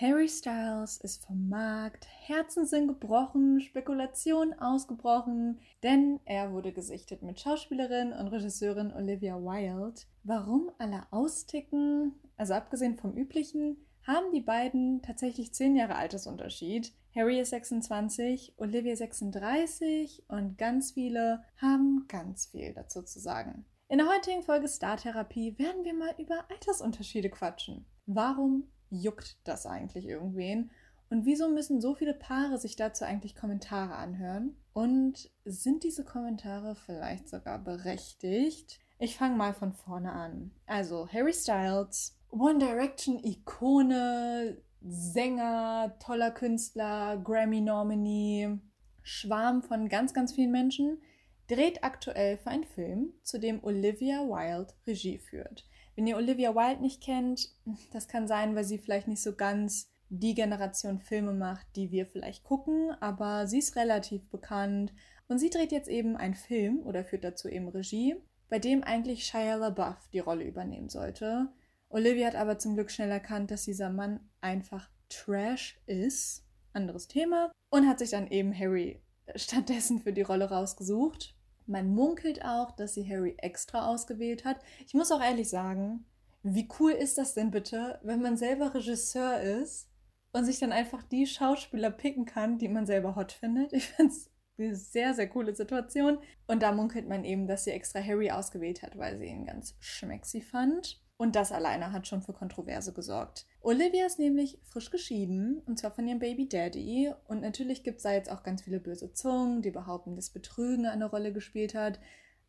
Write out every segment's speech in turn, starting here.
Harry Styles ist vom Markt, Herzen sind gebrochen, Spekulationen ausgebrochen, denn er wurde gesichtet mit Schauspielerin und Regisseurin Olivia Wilde. Warum alle austicken, also abgesehen vom üblichen, haben die beiden tatsächlich 10 Jahre Altersunterschied. Harry ist 26, Olivia 36 und ganz viele haben ganz viel dazu zu sagen. In der heutigen Folge Star Therapie werden wir mal über Altersunterschiede quatschen. Warum juckt das eigentlich irgendwen? Und wieso müssen so viele Paare sich dazu eigentlich Kommentare anhören? Und sind diese Kommentare vielleicht sogar berechtigt? Ich fange mal von vorne an. Also Harry Styles, One Direction Ikone, Sänger, toller Künstler, Grammy-Nominee, Schwarm von ganz, ganz vielen Menschen, dreht aktuell für einen Film, zu dem Olivia Wilde Regie führt. Wenn ihr Olivia Wilde nicht kennt, das kann sein, weil sie vielleicht nicht so ganz die Generation Filme macht, die wir vielleicht gucken, aber sie ist relativ bekannt und sie dreht jetzt eben einen Film oder führt dazu eben Regie, bei dem eigentlich Shia LaBeouf die Rolle übernehmen sollte. Olivia hat aber zum Glück schnell erkannt, dass dieser Mann einfach Trash ist. Anderes Thema. Und hat sich dann eben Harry stattdessen für die Rolle rausgesucht. Man munkelt auch, dass sie Harry extra ausgewählt hat. Ich muss auch ehrlich sagen, wie cool ist das denn bitte, wenn man selber Regisseur ist und sich dann einfach die Schauspieler picken kann, die man selber hot findet? Ich finde es eine sehr, sehr coole Situation. Und da munkelt man eben, dass sie extra Harry ausgewählt hat, weil sie ihn ganz schmexy fand. Und das alleine hat schon für Kontroverse gesorgt. Olivia ist nämlich frisch geschieden, und zwar von ihrem Baby Daddy. Und natürlich gibt es da jetzt auch ganz viele böse Zungen, die behaupten, dass Betrügen eine Rolle gespielt hat.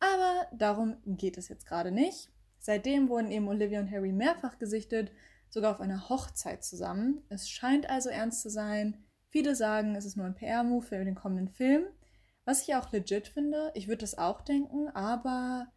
Aber darum geht es jetzt gerade nicht. Seitdem wurden eben Olivia und Harry mehrfach gesichtet, sogar auf einer Hochzeit zusammen. Es scheint also ernst zu sein. Viele sagen, es ist nur ein PR-Move für den kommenden Film. Was ich auch legit finde. Ich würde das auch denken, aber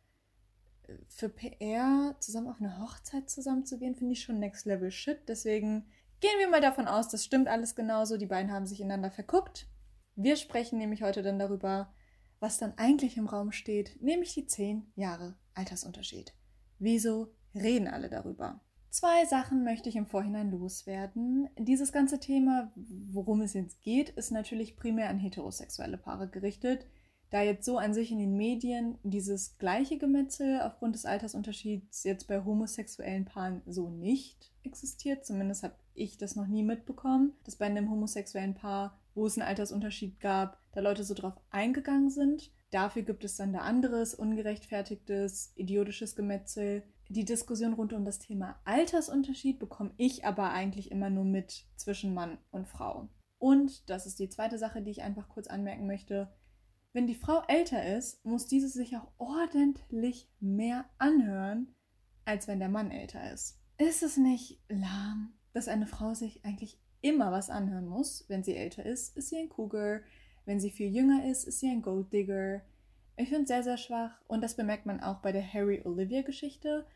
für PR zusammen auf eine Hochzeit zusammen zu gehen, finde ich schon next level shit. Deswegen gehen wir mal davon aus, das stimmt alles genauso. Die beiden haben sich ineinander verguckt. Wir sprechen nämlich heute dann darüber, was dann eigentlich im Raum steht, nämlich die 10 Jahre Altersunterschied. Wieso reden alle darüber? Zwei Sachen möchte ich im Vorhinein loswerden. Dieses ganze Thema, worum es jetzt geht, ist natürlich primär an heterosexuelle Paare gerichtet da jetzt so an sich in den Medien dieses gleiche Gemetzel aufgrund des Altersunterschieds jetzt bei homosexuellen Paaren so nicht existiert. Zumindest habe ich das noch nie mitbekommen, dass bei einem homosexuellen Paar, wo es einen Altersunterschied gab, da Leute so drauf eingegangen sind. Dafür gibt es dann da anderes, ungerechtfertigtes, idiotisches Gemetzel. Die Diskussion rund um das Thema Altersunterschied bekomme ich aber eigentlich immer nur mit zwischen Mann und Frau. Und das ist die zweite Sache, die ich einfach kurz anmerken möchte wenn die Frau älter ist, muss diese sich auch ordentlich mehr anhören, als wenn der Mann älter ist. Ist es nicht lahm, dass eine Frau sich eigentlich immer was anhören muss, wenn sie älter ist? Ist sie ein Cougar? Wenn sie viel jünger ist, ist sie ein Golddigger? Ich finde es sehr, sehr schwach und das bemerkt man auch bei der Harry-Olivia-Geschichte.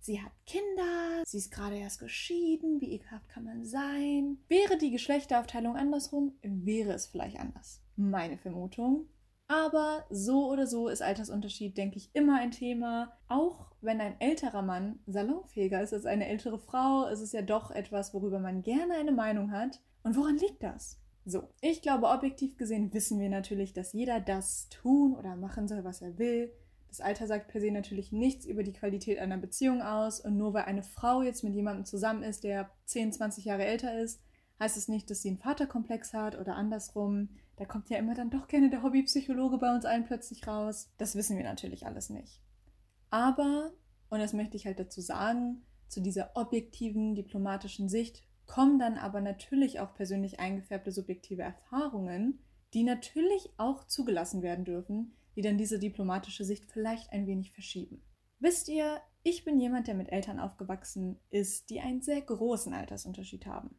Sie hat Kinder, sie ist gerade erst geschieden, wie ekelhaft kann man sein? Wäre die Geschlechteraufteilung andersrum, wäre es vielleicht anders. Meine Vermutung. Aber so oder so ist Altersunterschied, denke ich, immer ein Thema. Auch wenn ein älterer Mann salonfähiger ist als eine ältere Frau, ist es ja doch etwas, worüber man gerne eine Meinung hat. Und woran liegt das? So, ich glaube, objektiv gesehen wissen wir natürlich, dass jeder das tun oder machen soll, was er will. Das Alter sagt per se natürlich nichts über die Qualität einer Beziehung aus. Und nur weil eine Frau jetzt mit jemandem zusammen ist, der 10, 20 Jahre älter ist, heißt es nicht, dass sie einen Vaterkomplex hat oder andersrum. Da kommt ja immer dann doch gerne der Hobbypsychologe bei uns allen plötzlich raus. Das wissen wir natürlich alles nicht. Aber, und das möchte ich halt dazu sagen, zu dieser objektiven, diplomatischen Sicht kommen dann aber natürlich auch persönlich eingefärbte subjektive Erfahrungen, die natürlich auch zugelassen werden dürfen, die dann diese diplomatische Sicht vielleicht ein wenig verschieben. Wisst ihr, ich bin jemand, der mit Eltern aufgewachsen ist, die einen sehr großen Altersunterschied haben.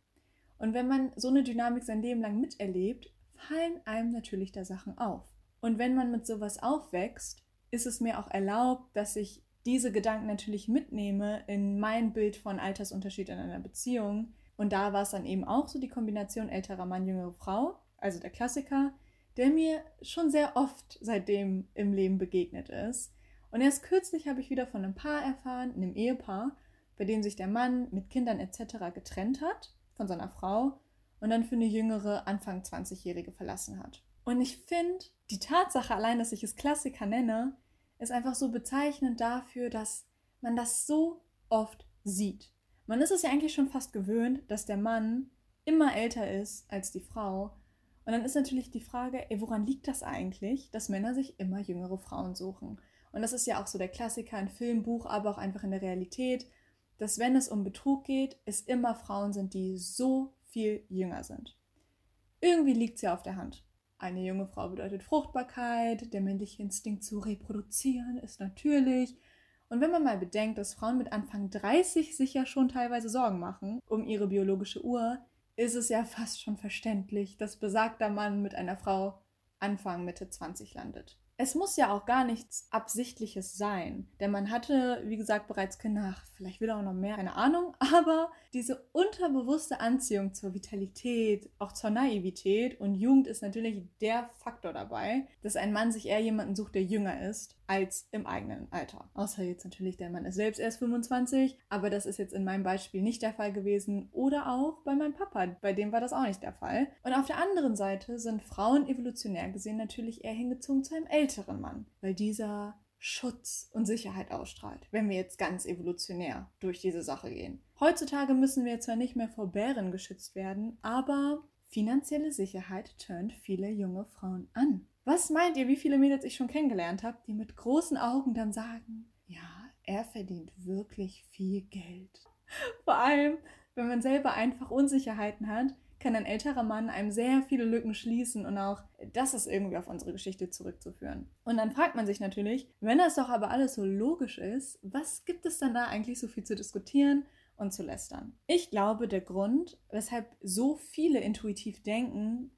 Und wenn man so eine Dynamik sein Leben lang miterlebt, fallen einem natürlich da Sachen auf. Und wenn man mit sowas aufwächst, ist es mir auch erlaubt, dass ich diese Gedanken natürlich mitnehme in mein Bild von Altersunterschied in einer Beziehung. Und da war es dann eben auch so die Kombination älterer Mann, jüngere Frau, also der Klassiker, der mir schon sehr oft seitdem im Leben begegnet ist. Und erst kürzlich habe ich wieder von einem Paar erfahren, einem Ehepaar, bei dem sich der Mann mit Kindern etc. getrennt hat von seiner Frau und dann für eine jüngere, Anfang 20-Jährige verlassen hat. Und ich finde, die Tatsache allein, dass ich es Klassiker nenne, ist einfach so bezeichnend dafür, dass man das so oft sieht. Man ist es ja eigentlich schon fast gewöhnt, dass der Mann immer älter ist als die Frau. Und dann ist natürlich die Frage, ey, woran liegt das eigentlich, dass Männer sich immer jüngere Frauen suchen? Und das ist ja auch so der Klassiker in Film, Buch, aber auch einfach in der Realität, dass wenn es um Betrug geht, es immer Frauen sind, die so viel jünger sind. Irgendwie liegt es ja auf der Hand. Eine junge Frau bedeutet Fruchtbarkeit, der männliche Instinkt zu reproduzieren ist natürlich. Und wenn man mal bedenkt, dass Frauen mit Anfang 30 sich ja schon teilweise Sorgen machen um ihre biologische Uhr, ist es ja fast schon verständlich, dass besagter Mann mit einer Frau Anfang Mitte 20 landet es muss ja auch gar nichts Absichtliches sein. Denn man hatte, wie gesagt, bereits Kinder, ach, vielleicht will er auch noch mehr, keine Ahnung, aber diese unterbewusste Anziehung zur Vitalität, auch zur Naivität und Jugend ist natürlich der Faktor dabei, dass ein Mann sich eher jemanden sucht, der jünger ist, als im eigenen Alter. Außer jetzt natürlich, der Mann ist selbst erst 25, aber das ist jetzt in meinem Beispiel nicht der Fall gewesen. Oder auch bei meinem Papa, bei dem war das auch nicht der Fall. Und auf der anderen Seite sind Frauen evolutionär gesehen natürlich eher hingezogen zu einem älteren Mann, weil dieser Schutz und Sicherheit ausstrahlt, wenn wir jetzt ganz evolutionär durch diese Sache gehen. Heutzutage müssen wir zwar nicht mehr vor Bären geschützt werden, aber finanzielle Sicherheit turnt viele junge Frauen an. Was meint ihr, wie viele Mädels ich schon kennengelernt habe, die mit großen Augen dann sagen, ja, er verdient wirklich viel Geld. Vor allem, wenn man selber einfach Unsicherheiten hat, kann ein älterer Mann einem sehr viele Lücken schließen und auch das ist irgendwie auf unsere Geschichte zurückzuführen. Und dann fragt man sich natürlich, wenn das doch aber alles so logisch ist, was gibt es dann da eigentlich so viel zu diskutieren und zu lästern? Ich glaube, der Grund, weshalb so viele intuitiv denken,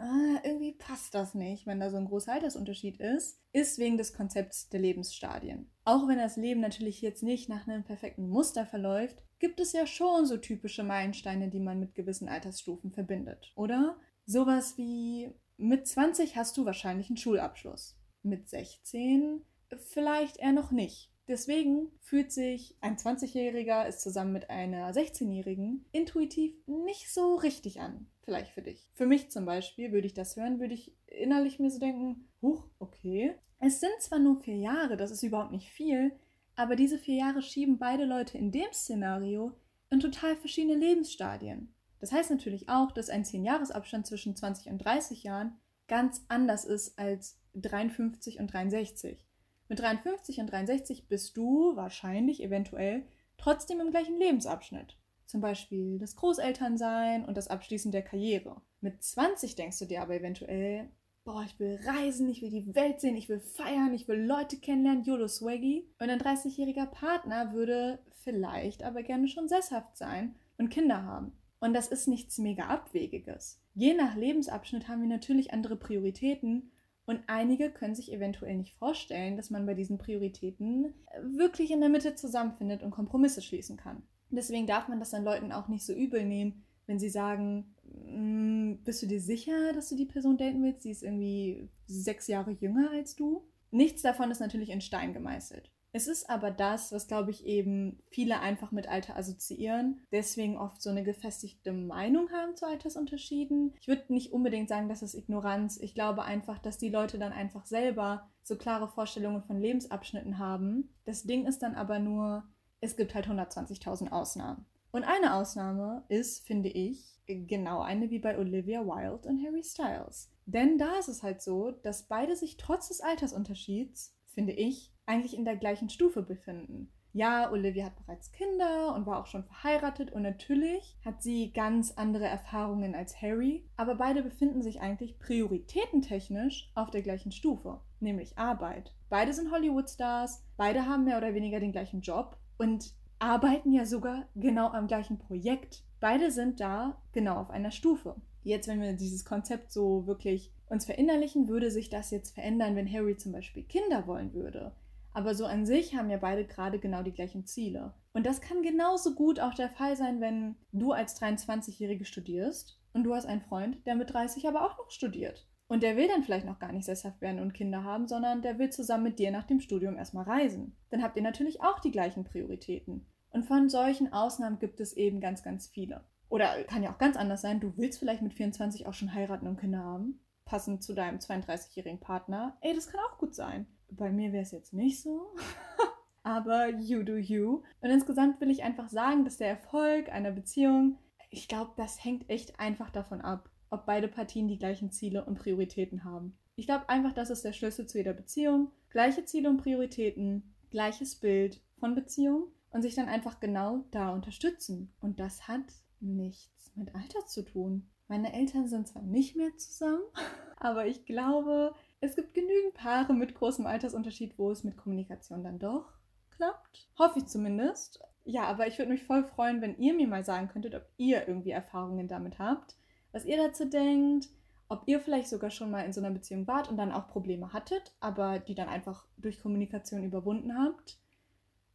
ah, irgendwie passt das nicht, wenn da so ein großer Altersunterschied ist, ist wegen des Konzepts der Lebensstadien. Auch wenn das Leben natürlich jetzt nicht nach einem perfekten Muster verläuft, gibt es ja schon so typische Meilensteine, die man mit gewissen Altersstufen verbindet, oder? Sowas wie mit 20 hast du wahrscheinlich einen Schulabschluss. Mit 16 vielleicht eher noch nicht. Deswegen fühlt sich ein 20-Jähriger ist zusammen mit einer 16-Jährigen intuitiv nicht so richtig an. Vielleicht für dich. Für mich zum Beispiel, würde ich das hören, würde ich innerlich mir so denken, huch, okay. Es sind zwar nur vier Jahre, das ist überhaupt nicht viel, aber diese vier Jahre schieben beide Leute in dem Szenario in total verschiedene Lebensstadien. Das heißt natürlich auch, dass ein 10-Jahres-Abstand zwischen 20 und 30 Jahren ganz anders ist als 53 und 63. Mit 53 und 63 bist du wahrscheinlich, eventuell, trotzdem im gleichen Lebensabschnitt. Zum Beispiel das Großelternsein und das Abschließen der Karriere. Mit 20 denkst du dir aber eventuell, boah, ich will reisen, ich will die Welt sehen, ich will feiern, ich will Leute kennenlernen, YOLO Swaggy. Und ein 30-jähriger Partner würde vielleicht aber gerne schon sesshaft sein und Kinder haben. Und das ist nichts mega Abwegiges. Je nach Lebensabschnitt haben wir natürlich andere Prioritäten und einige können sich eventuell nicht vorstellen, dass man bei diesen Prioritäten wirklich in der Mitte zusammenfindet und Kompromisse schließen kann. Deswegen darf man das dann Leuten auch nicht so übel nehmen, wenn sie sagen, mm, bist du dir sicher, dass du die Person daten willst? Sie ist irgendwie sechs Jahre jünger als du. Nichts davon ist natürlich in Stein gemeißelt. Es ist aber das, was, glaube ich, eben viele einfach mit Alter assoziieren, deswegen oft so eine gefestigte Meinung haben zu Altersunterschieden. Ich würde nicht unbedingt sagen, dass es Ignoranz. Ich glaube einfach, dass die Leute dann einfach selber so klare Vorstellungen von Lebensabschnitten haben. Das Ding ist dann aber nur, es gibt halt 120.000 Ausnahmen. Und eine Ausnahme ist, finde ich, genau eine wie bei Olivia Wilde und Harry Styles. Denn da ist es halt so, dass beide sich trotz des Altersunterschieds, finde ich, eigentlich in der gleichen Stufe befinden. Ja, Olivia hat bereits Kinder und war auch schon verheiratet und natürlich hat sie ganz andere Erfahrungen als Harry, aber beide befinden sich eigentlich prioritätentechnisch auf der gleichen Stufe, nämlich Arbeit. Beide sind Hollywood-Stars, beide haben mehr oder weniger den gleichen Job und arbeiten ja sogar genau am gleichen Projekt. Beide sind da genau auf einer Stufe. Jetzt, wenn wir dieses Konzept so wirklich uns verinnerlichen, würde sich das jetzt verändern, wenn Harry zum Beispiel Kinder wollen würde. Aber so an sich haben ja beide gerade genau die gleichen Ziele. Und das kann genauso gut auch der Fall sein, wenn du als 23-Jährige studierst und du hast einen Freund, der mit 30 aber auch noch studiert. Und der will dann vielleicht noch gar nicht sesshaft werden und Kinder haben, sondern der will zusammen mit dir nach dem Studium erstmal reisen. Dann habt ihr natürlich auch die gleichen Prioritäten. Und von solchen Ausnahmen gibt es eben ganz, ganz viele. Oder kann ja auch ganz anders sein. Du willst vielleicht mit 24 auch schon heiraten und Kinder haben. Passend zu deinem 32-jährigen Partner. Ey, das kann auch gut sein. Bei mir wäre es jetzt nicht so. Aber you do you. Und insgesamt will ich einfach sagen, dass der Erfolg einer Beziehung, ich glaube, das hängt echt einfach davon ab, ob beide Partien die gleichen Ziele und Prioritäten haben. Ich glaube einfach, das ist der Schlüssel zu jeder Beziehung. Gleiche Ziele und Prioritäten, gleiches Bild von Beziehung und sich dann einfach genau da unterstützen. Und das hat nichts mit Alter zu tun. Meine Eltern sind zwar nicht mehr zusammen, aber ich glaube, es gibt genügend Paare mit großem Altersunterschied, wo es mit Kommunikation dann doch klappt. Hoffe ich zumindest. Ja, aber ich würde mich voll freuen, wenn ihr mir mal sagen könntet, ob ihr irgendwie Erfahrungen damit habt, was ihr dazu denkt, ob ihr vielleicht sogar schon mal in so einer Beziehung wart und dann auch Probleme hattet, aber die dann einfach durch Kommunikation überwunden habt.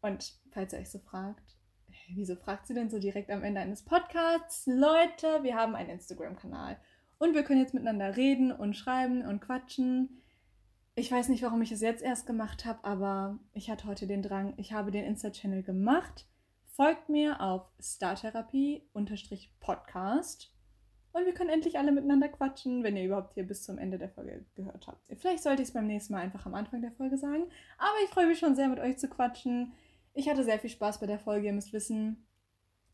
Und falls ihr euch so fragt, wieso fragt sie denn so direkt am Ende eines Podcasts? Leute, wir haben einen Instagram-Kanal und wir können jetzt miteinander reden und schreiben und quatschen. Ich weiß nicht, warum ich es jetzt erst gemacht habe, aber ich hatte heute den Drang. Ich habe den Insta-Channel gemacht. Folgt mir auf Startherapie-Podcast. Und wir können endlich alle miteinander quatschen, wenn ihr überhaupt hier bis zum Ende der Folge gehört habt. Vielleicht sollte ich es beim nächsten Mal einfach am Anfang der Folge sagen. Aber ich freue mich schon sehr, mit euch zu quatschen. Ich hatte sehr viel Spaß bei der Folge. Ihr müsst wissen,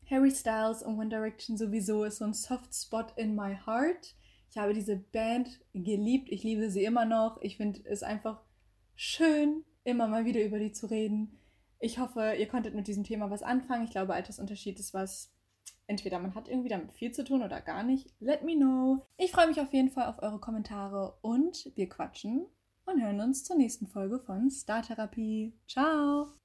Harry Styles und One Direction sowieso ist so ein Soft Spot in my heart. Ich habe diese Band geliebt. Ich liebe sie immer noch. Ich finde es einfach schön, immer mal wieder über die zu reden. Ich hoffe, ihr konntet mit diesem Thema was anfangen. Ich glaube, Altersunterschied ist was, entweder man hat irgendwie damit viel zu tun oder gar nicht. Let me know. Ich freue mich auf jeden Fall auf eure Kommentare und wir quatschen und hören uns zur nächsten Folge von Star Therapie. Ciao!